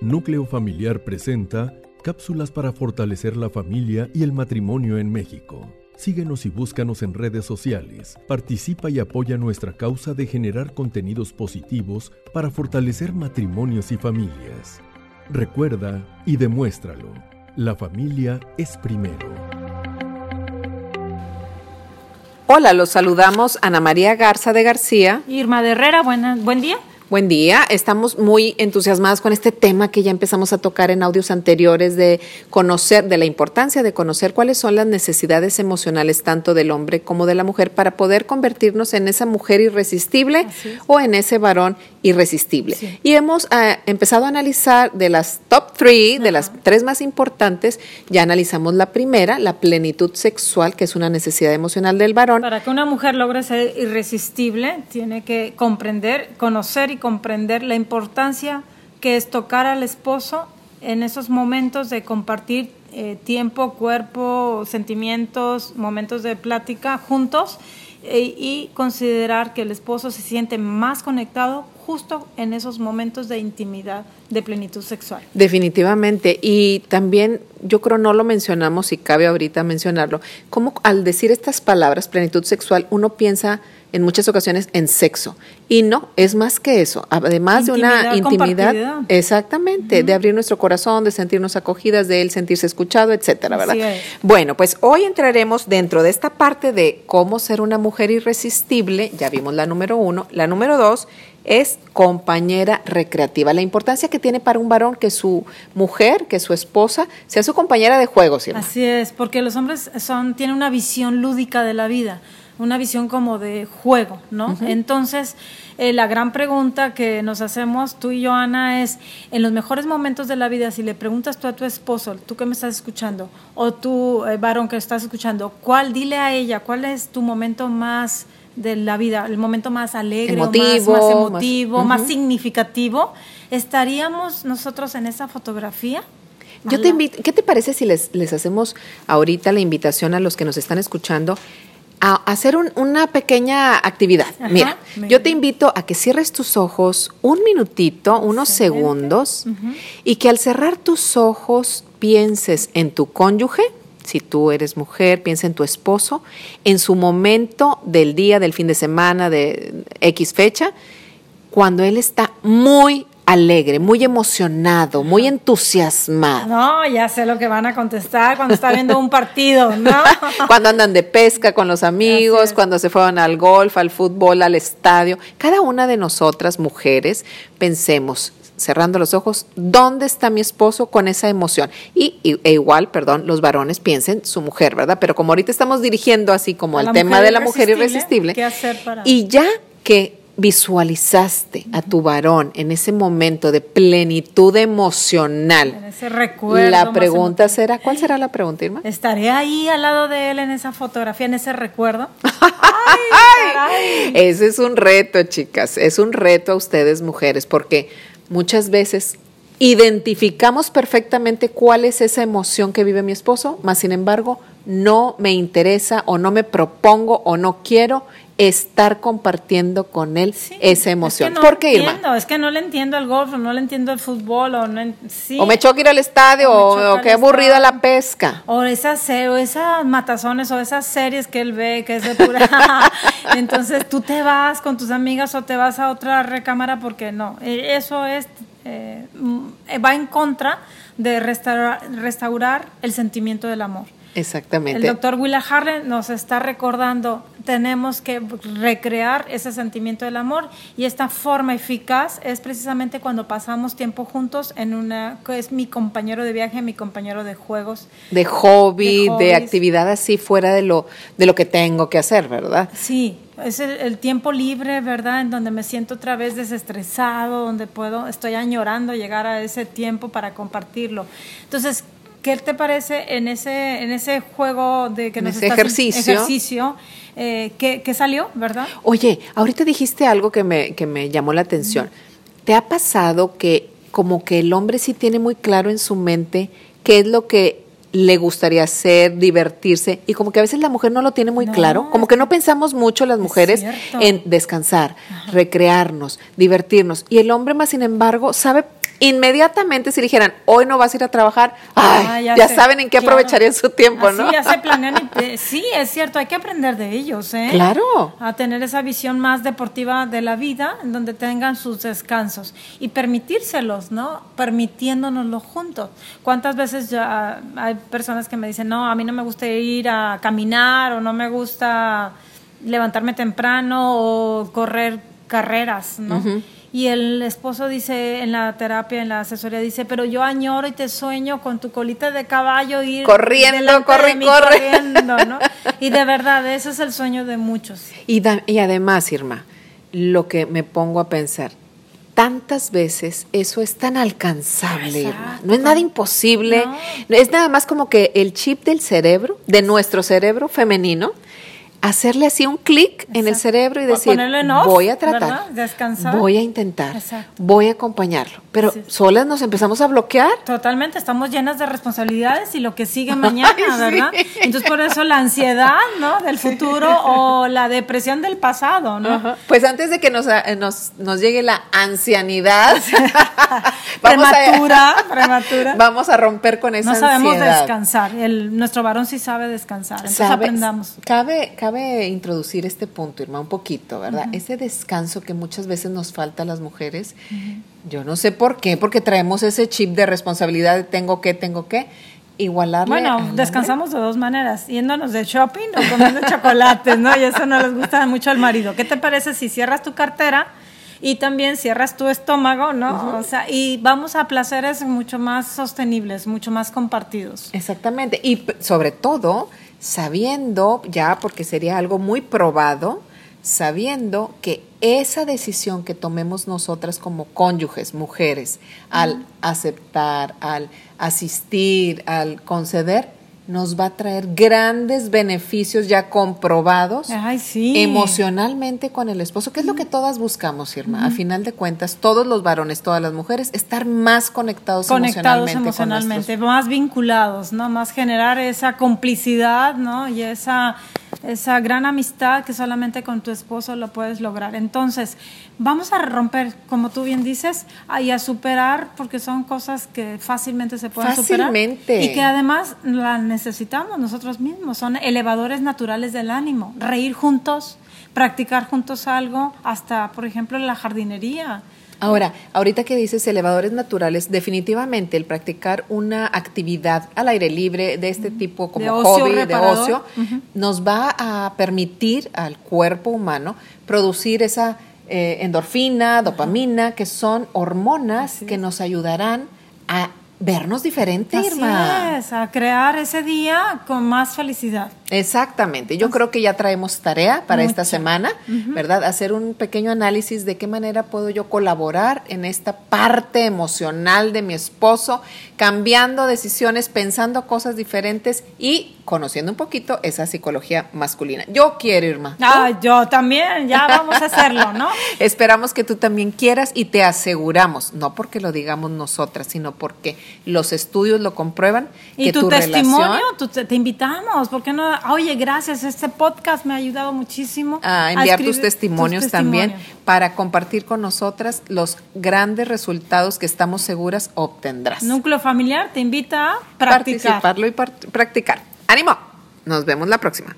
Núcleo Familiar presenta cápsulas para fortalecer la familia y el matrimonio en México. Síguenos y búscanos en redes sociales. Participa y apoya nuestra causa de generar contenidos positivos para fortalecer matrimonios y familias. Recuerda y demuéstralo. La familia es primero. Hola, los saludamos Ana María Garza de García. Irma de Herrera, buena, buen día. Buen día, estamos muy entusiasmadas con este tema que ya empezamos a tocar en audios anteriores de conocer, de la importancia de conocer cuáles son las necesidades emocionales tanto del hombre como de la mujer para poder convertirnos en esa mujer irresistible o en ese varón irresistible. Y hemos eh, empezado a analizar de las top three, de las tres más importantes, ya analizamos la primera, la plenitud sexual, que es una necesidad emocional del varón. Para que una mujer logre ser irresistible, tiene que comprender, conocer y comprender la importancia que es tocar al esposo en esos momentos de compartir eh, tiempo, cuerpo, sentimientos, momentos de plática juntos eh, y considerar que el esposo se siente más conectado justo en esos momentos de intimidad, de plenitud sexual. Definitivamente. Y también yo creo no lo mencionamos y cabe ahorita mencionarlo, como al decir estas palabras, plenitud sexual, uno piensa en muchas ocasiones en sexo. Y no, es más que eso. Además de una intimidad, exactamente, de abrir nuestro corazón, de sentirnos acogidas, de él sentirse escuchado, etcétera, ¿verdad? Bueno, pues hoy entraremos dentro de esta parte de cómo ser una mujer irresistible. Ya vimos la número uno. La número dos es compañera recreativa. La importancia que tiene para un varón que su mujer, que su esposa, sea su compañera de juego. Así es, porque los hombres son, tienen una visión lúdica de la vida una visión como de juego, ¿no? Entonces, eh, la gran pregunta que nos hacemos tú y yo, Ana, es, en los mejores momentos de la vida, si le preguntas tú a tu esposo, tú que me estás escuchando, o tú, eh, varón que estás escuchando, ¿cuál, dile a ella, cuál es tu momento más de la vida, el momento más alegre, más, emotivo, más, significativo, ¿estaríamos nosotros en esa fotografía? Yo te invito, ¿qué te parece si les, les hacemos ahorita la invitación a los que nos están escuchando a hacer una pequeña actividad. Mira, yo te invito a que cierres tus ojos un minutito, unos segundos, y que al cerrar tus ojos pienses en tu cónyuge, si tú eres mujer, piensa en tu esposo, en su momento del día, del fin de semana, de X fecha, cuando él está muy alegre, muy emocionado, muy entusiasmado. No, ya sé lo que van a contestar cuando está viendo un partido, ¿no? cuando andan de pesca con los amigos, cuando se fueron al golf, al fútbol, al estadio. Cada una de nosotras, mujeres, pensemos, cerrando los ojos, ¿dónde está mi esposo con esa emoción? Y, e igual, perdón, los varones piensen su mujer, ¿verdad? Pero como ahorita estamos dirigiendo así como el tema de la mujer irresistible, ¿qué hacer para... y ya que visualizaste a tu varón en ese momento de plenitud emocional. En ese recuerdo. La pregunta será, ¿cuál será la pregunta, Irma? ¿Estaré ahí al lado de él en esa fotografía, en ese recuerdo? ¡Ay, ese es un reto, chicas, es un reto a ustedes mujeres, porque muchas veces identificamos perfectamente cuál es esa emoción que vive mi esposo, más sin embargo no me interesa o no me propongo o no quiero estar compartiendo con él esa emoción. Es que no ¿Por qué, entiendo, Es que no le entiendo al golf, no le entiendo el fútbol, o no, o me choca ir al estadio, o, qué aburrida la pesca. O esas, o esas matazones, o esas series que él ve, que es de pura... Entonces tú te vas con tus amigas o te vas a otra recámara porque no. E, eso es eh, va en contra de restaurar el sentimiento del amor. Exactamente. El doctor Willa Harley nos está recordando, tenemos que recrear ese sentimiento del amor y esta forma eficaz es precisamente cuando pasamos tiempo juntos en una, que es mi compañero de viaje, mi compañero de juegos. De hobby, de, actividad así fuera de lo, de lo que tengo que hacer, ¿verdad? Sí, es el, el, tiempo libre, ¿verdad? En donde me siento otra vez desestresado, donde puedo, estoy añorando llegar a ese tiempo para compartirlo. Entonces, ¿Qué te parece en ese, en ese juego de que nos ese ejercicio, ejercicio eh, ¿qué, salió, verdad? Oye, ahorita dijiste algo que me, que me llamó la atención. ¿Te ha pasado que como que el hombre sí tiene muy claro en su mente qué es lo que le gustaría hacer, divertirse, y como que a veces la mujer no lo tiene muy claro, como que no pensamos mucho las mujeres en descansar, recrearnos, divertirnos, y el hombre más sin embargo sabe inmediatamente si dijeran, hoy no vas a ir a trabajar, ay, ya, saben en qué aprovecharían su tiempo, ¿no? Sí, ya se planean. sí, es cierto, hay que aprender de ellos, ¿eh? Claro. A tener esa visión más deportiva de la vida, en donde tengan sus descansos y permitírselos, ¿no? Permitiéndonoslo juntos. ¿Cuántas veces ya hay personas que me dicen, no, a mí no me gusta ir a caminar o no me gusta levantarme temprano o correr carreras, ¿no? Y el esposo dice en la terapia, en la asesoría, dice, pero yo añoro y te sueño con tu colita de caballo ir corriendo, corre, corre. ¿no? Y de verdad, ese es el sueño de muchos. Y, y además, Irma, lo que me pongo a pensar, tantas veces eso es tan alcanzable, Irma. No es nada imposible, es nada más como que el chip del cerebro, de nuestro cerebro femenino, hacerle así un clic en el cerebro y decir, voy a tratar, Descansar. voy a intentar, voy a acompañarlo. Pero solas nos empezamos a bloquear. Totalmente, estamos llenas de responsabilidades y lo que sigue mañana, ¿verdad? Entonces por eso la ansiedad, ¿no? Del futuro o la depresión del pasado, ¿no? Pues antes de que nos, eh, nos, nos llegue la ancianidad, vamos prematura, a, prematura. Vamos a romper con esa ansiedad. No sabemos descansar, el, nuestro varón sí sabe descansar, entonces aprendamos. Cabe, cabe introducir este punto, Irma, un poquito, ¿verdad? Ese descanso que muchas veces nos falta a las mujeres. Yo no sé por qué, porque traemos ese chip de responsabilidad de tengo que, tengo que igualarle. Bueno, descansamos de dos maneras, yéndonos de shopping o comiendo chocolates, ¿no? Y eso no les gusta mucho al marido. ¿Qué te parece si cierras tu cartera y también cierras tu estómago, ¿no? O sea, y vamos a placeres mucho más sostenibles, mucho más compartidos. Exactamente. Y sobre todo, sabiendo ya, porque sería algo muy probado, sabiendo que esa decisión que tomemos nosotras como cónyuges, mujeres, al aceptar, al asistir, al conceder, nos va a traer grandes beneficios ya comprobados emocionalmente con el esposo, que es lo que todas buscamos, Irma. A final de cuentas, todos los varones, todas las mujeres, estar más conectados, conectados emocionalmente. emocionalmente, más vinculados, ¿no? Más generar esa complicidad, ¿no? Y esa esa gran amistad que solamente con tu esposo lo puedes lograr. Entonces, vamos a romper, como tú bien dices, y a superar, porque son cosas que fácilmente se pueden fácilmente. superar. Y que además las necesitamos nosotros mismos, son elevadores naturales del ánimo. Reír juntos, practicar juntos algo, hasta, por ejemplo, la jardinería. Ahora, ahorita que dices elevadores naturales, definitivamente el practicar una actividad al aire libre de este tipo como hobby, de ocio, nos va a permitir al cuerpo humano producir esa eh, endorfina, dopamina, que son hormonas que nos ayudarán a vernos diferente, Así a crear ese día con más felicidad. Exactamente. Yo creo que ya traemos tarea para esta semana, ¿verdad? Hacer un pequeño análisis de qué manera puedo yo colaborar en esta parte emocional de mi esposo, cambiando decisiones, pensando cosas diferentes y conociendo un poquito esa psicología masculina. Yo quiero, Irma. Ah, yo también, ya vamos a hacerlo, ¿no? Esperamos que tú también quieras y te aseguramos, no porque lo digamos nosotras, sino porque los estudios lo comprueban. Y que tu, testimonio, te, invitamos, ¿por qué no? Oye, gracias, este podcast me ha ayudado muchísimo. A enviar tus testimonios también para compartir con nosotras los grandes resultados que estamos seguras obtendrás. Núcleo Familiar te invita a practicar. Participarlo y practicar. ¡Ánimo! Nos vemos la próxima.